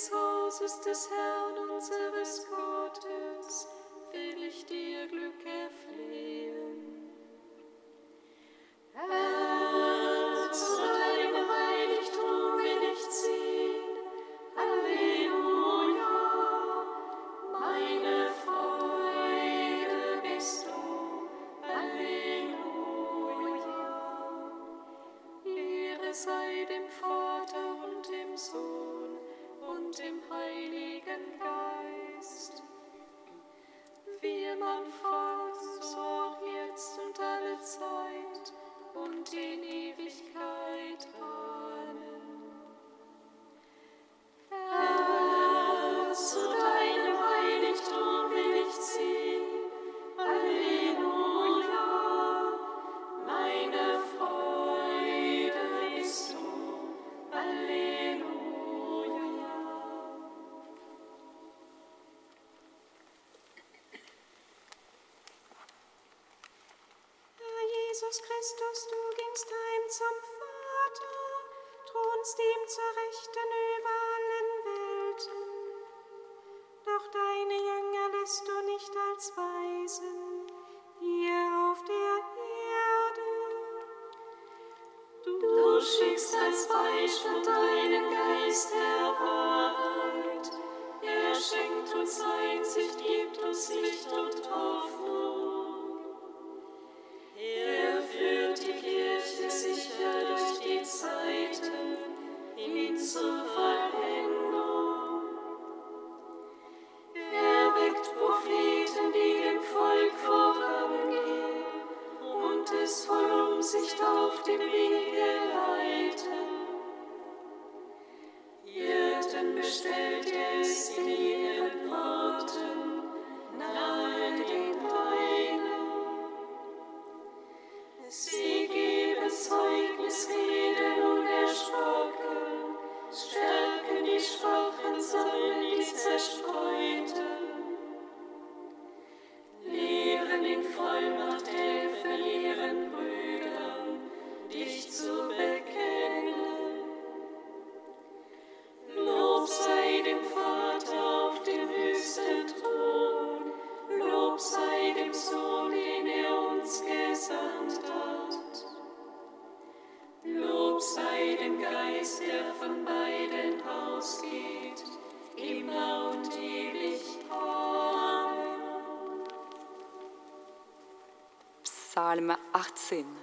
des Hauses des Herrn unseres Gottes 18.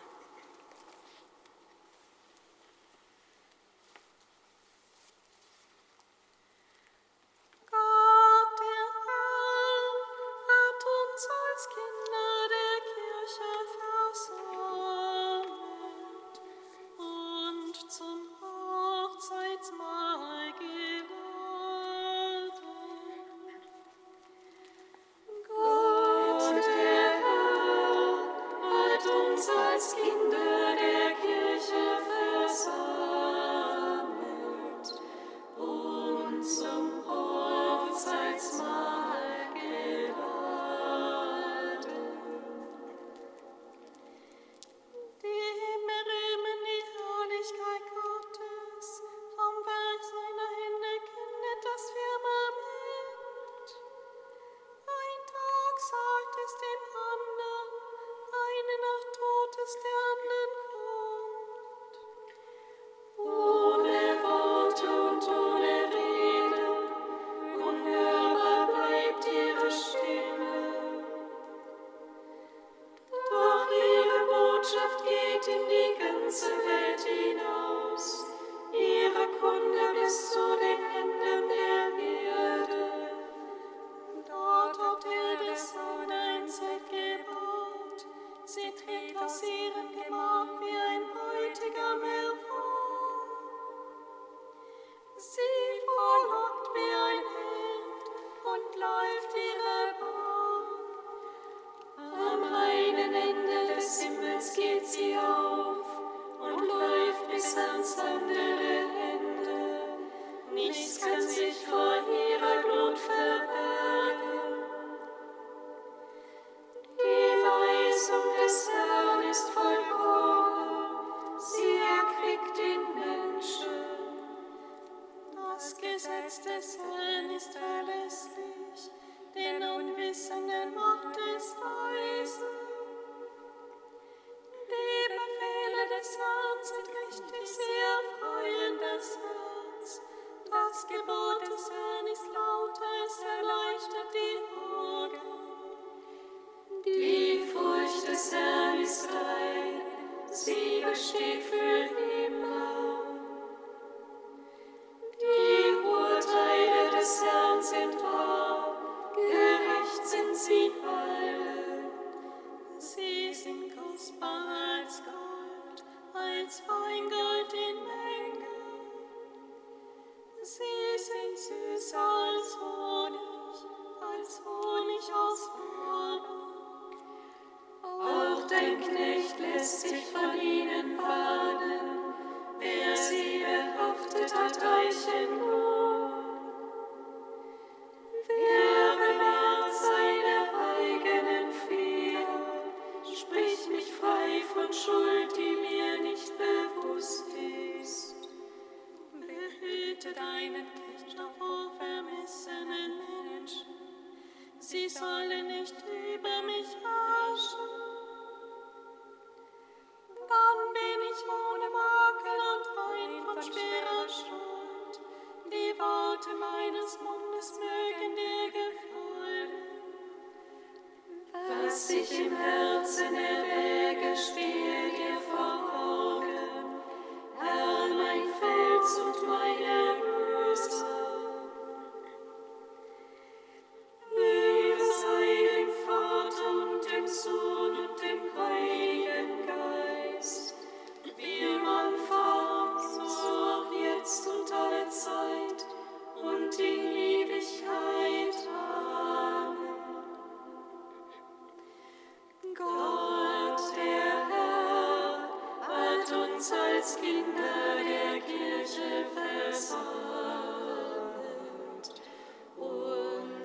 Des Herz wird richtig sehr freuen, Herz. Das Gebot des Herrn ist lauter, es erleuchtet die Augen. Die Furcht des Herrn ist rein, sie besteht für immer. möchte deinen Kirchner vor vermissenen Menschen. Sie sollen nicht über mich herrschen. Dann bin ich ohne Makel und rein von schwerer Schuld. Die Worte meines Mundes mögen dir gefallen. Was ich im Herzen erwähne,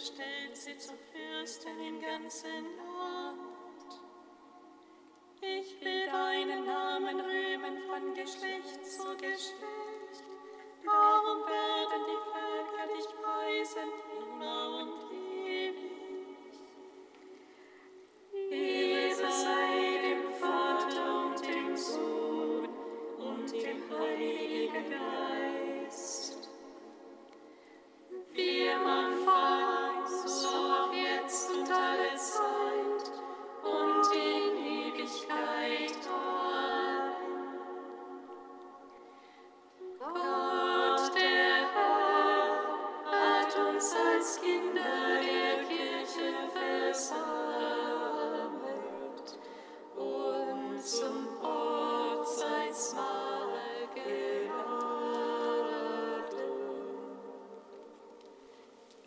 stellt sie zum Fürsten im ganzen Land.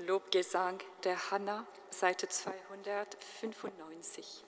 Lobgesang der Hanna, Seite 295.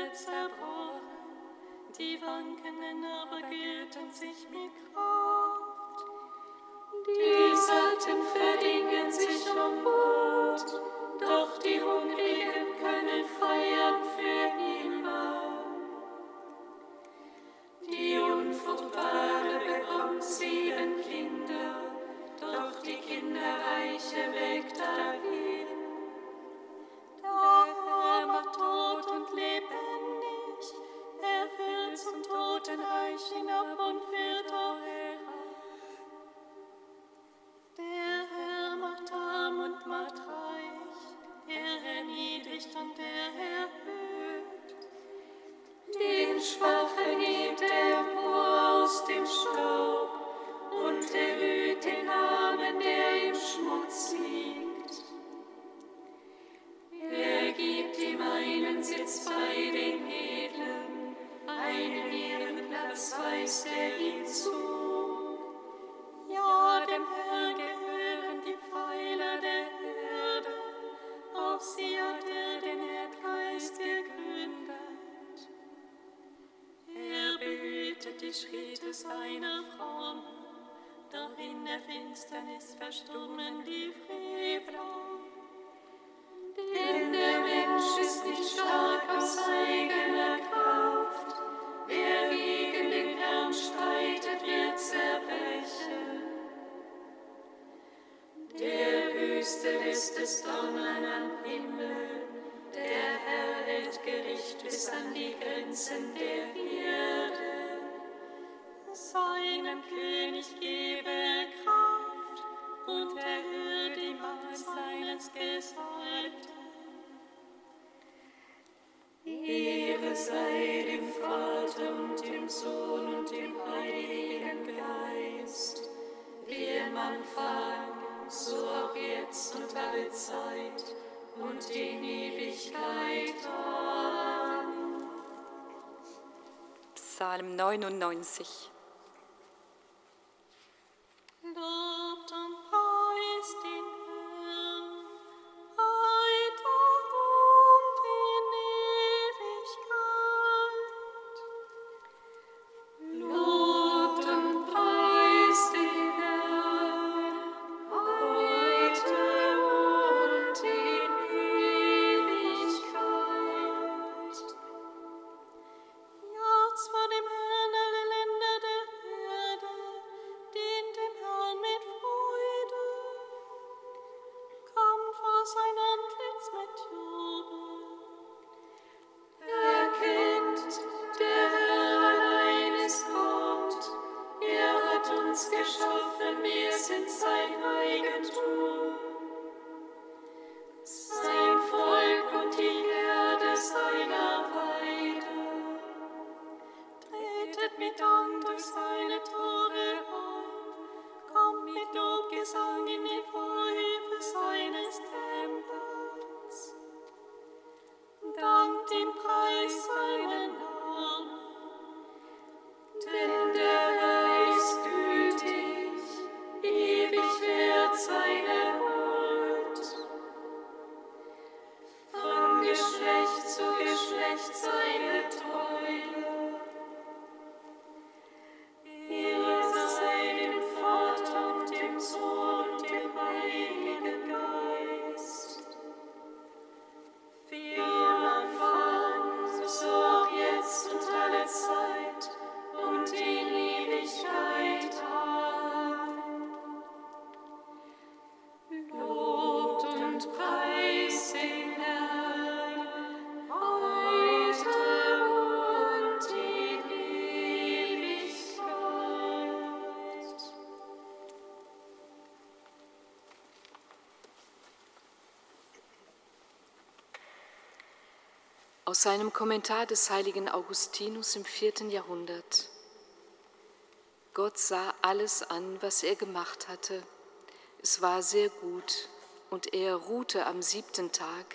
Herz die wankenden aber gärten sich mit Kraft. Die satten verdingen sich um Brot, doch die hungrigen Finsternis verstummen die Frevler. Denn der Mensch ist nicht stark aus eigener Kraft. Wer gegen den Herrn streitet, wird zerbrechen. Der Wüste lässt es donnern am Himmel. Der Herr hält Gericht bis an die Grenzen der Erde. sei dem Vater und dem Sohn und dem Heiligen Geist, wie im Anfang, so auch jetzt und alle Zeit und in Ewigkeit. Amen. Psalm 99. Gott und preist den me down the side. Aus seinem Kommentar des heiligen Augustinus im vierten Jahrhundert. Gott sah alles an, was er gemacht hatte. Es war sehr gut und er ruhte am siebten Tag,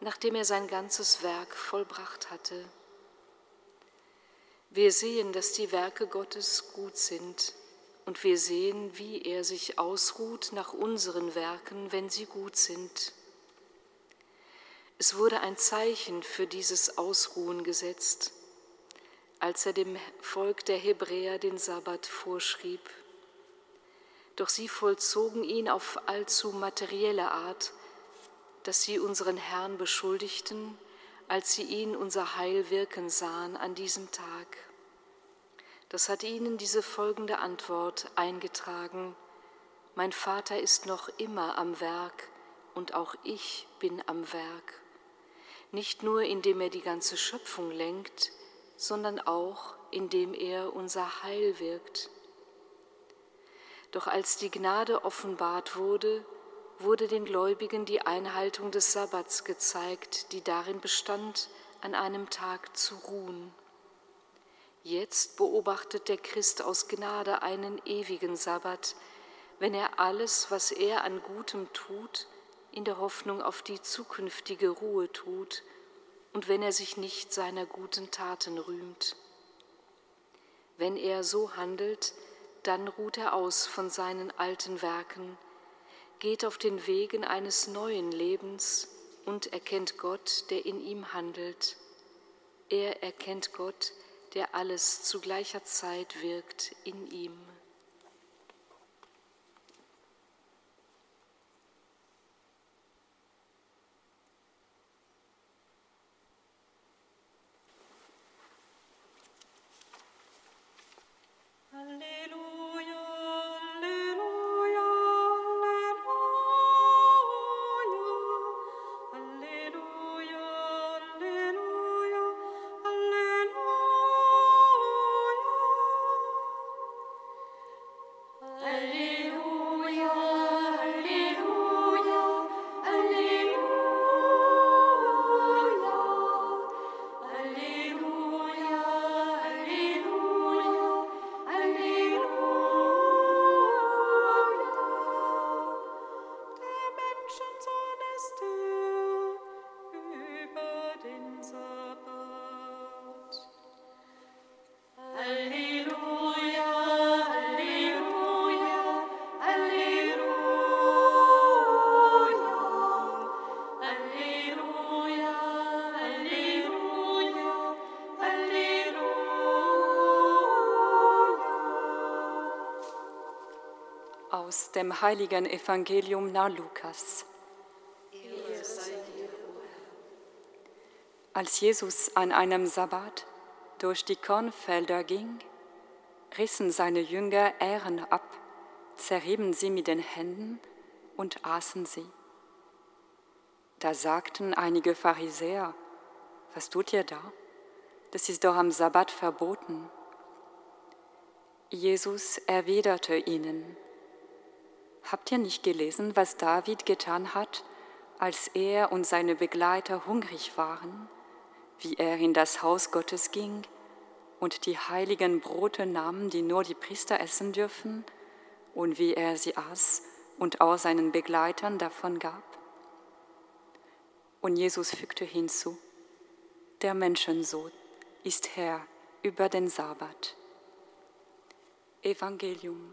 nachdem er sein ganzes Werk vollbracht hatte. Wir sehen, dass die Werke Gottes gut sind und wir sehen, wie er sich ausruht nach unseren Werken, wenn sie gut sind. Es wurde ein Zeichen für dieses Ausruhen gesetzt, als er dem Volk der Hebräer den Sabbat vorschrieb. Doch sie vollzogen ihn auf allzu materielle Art, dass sie unseren Herrn beschuldigten, als sie ihn unser Heil wirken sahen an diesem Tag. Das hat ihnen diese folgende Antwort eingetragen. Mein Vater ist noch immer am Werk und auch ich bin am Werk nicht nur indem er die ganze Schöpfung lenkt, sondern auch indem er unser Heil wirkt. Doch als die Gnade offenbart wurde, wurde den Gläubigen die Einhaltung des Sabbats gezeigt, die darin bestand, an einem Tag zu ruhen. Jetzt beobachtet der Christ aus Gnade einen ewigen Sabbat, wenn er alles, was er an Gutem tut, in der Hoffnung auf die zukünftige Ruhe tut und wenn er sich nicht seiner guten Taten rühmt. Wenn er so handelt, dann ruht er aus von seinen alten Werken, geht auf den Wegen eines neuen Lebens und erkennt Gott, der in ihm handelt. Er erkennt Gott, der alles zu gleicher Zeit wirkt in ihm. Aus dem heiligen Evangelium nach Lukas. Als Jesus an einem Sabbat durch die Kornfelder ging, rissen seine Jünger Ähren ab, zerrieben sie mit den Händen und aßen sie. Da sagten einige Pharisäer, was tut ihr da? Das ist doch am Sabbat verboten. Jesus erwiderte ihnen, Habt ihr nicht gelesen, was David getan hat, als er und seine Begleiter hungrig waren, wie er in das Haus Gottes ging und die heiligen Brote nahm, die nur die Priester essen dürfen, und wie er sie aß und auch seinen Begleitern davon gab? Und Jesus fügte hinzu, der Menschensohn ist Herr über den Sabbat. Evangelium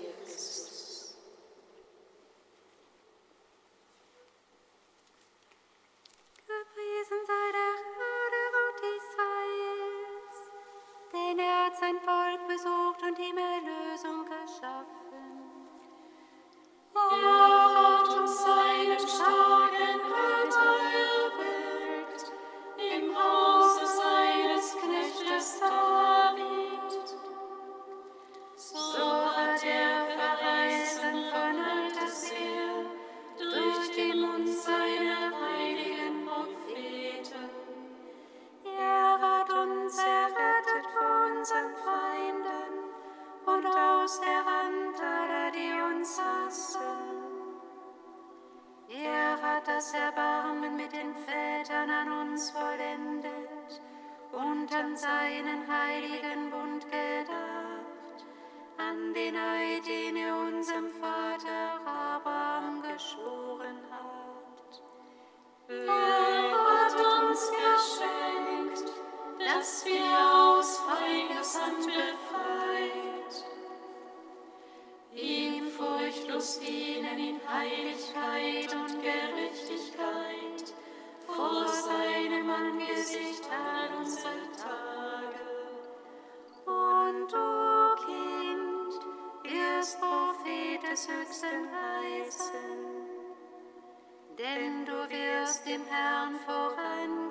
dass wir aus Feindeshand befreit, ihm furchtlos dienen in Heiligkeit und Gerechtigkeit. Vor seinem Angesicht all unsere Tage. Und du, Kind, wirst Prophet des Höchsten heißen, denn du wirst dem Herrn vorangehen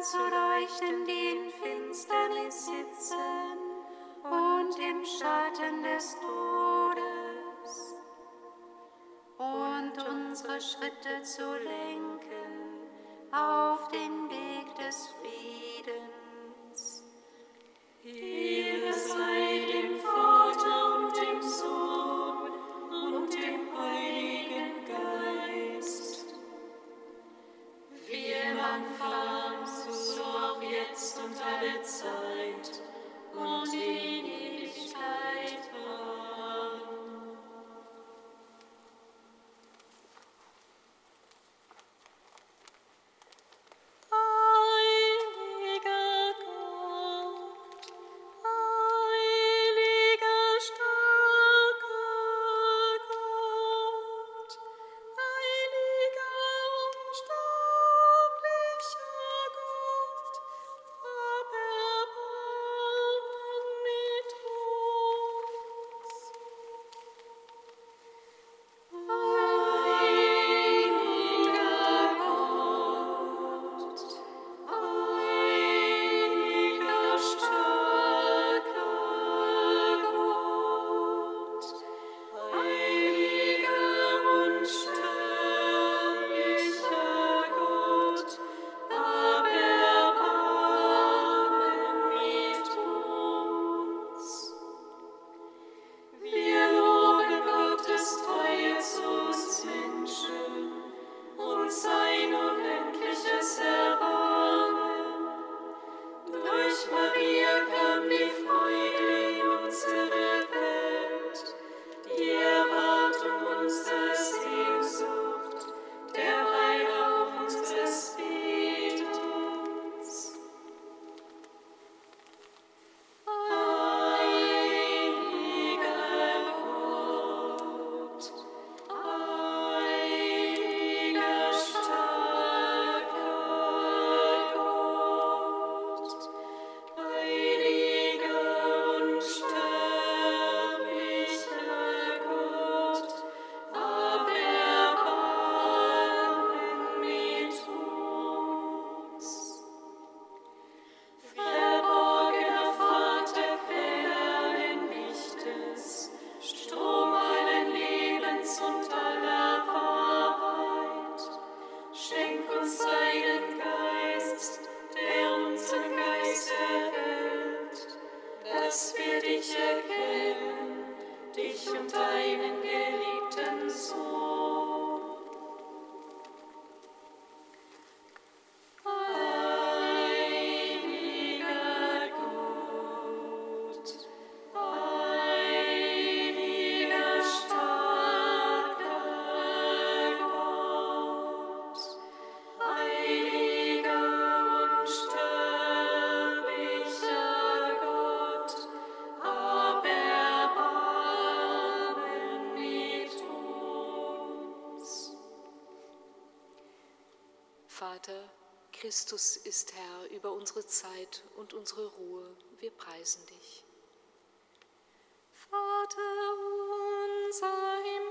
zu leuchten, die in Finsternis sitzen und im Schatten des Todes, und unsere Schritte zu lenken auf den Weg des Friedens. Vater, Christus ist Herr über unsere Zeit und unsere Ruhe. Wir preisen dich. Vater unser im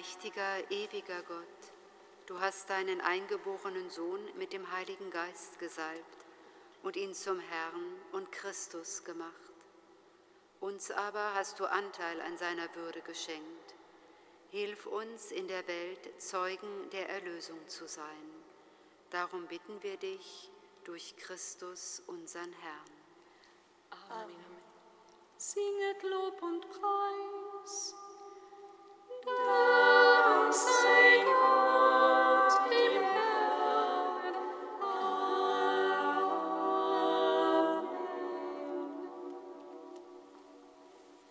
Allmächtiger, ewiger Gott, du hast deinen eingeborenen Sohn mit dem Heiligen Geist gesalbt und ihn zum Herrn und Christus gemacht. Uns aber hast du Anteil an seiner Würde geschenkt. Hilf uns in der Welt Zeugen der Erlösung zu sein. Darum bitten wir dich durch Christus, unseren Herrn. Amen. Singet Lob und Preis.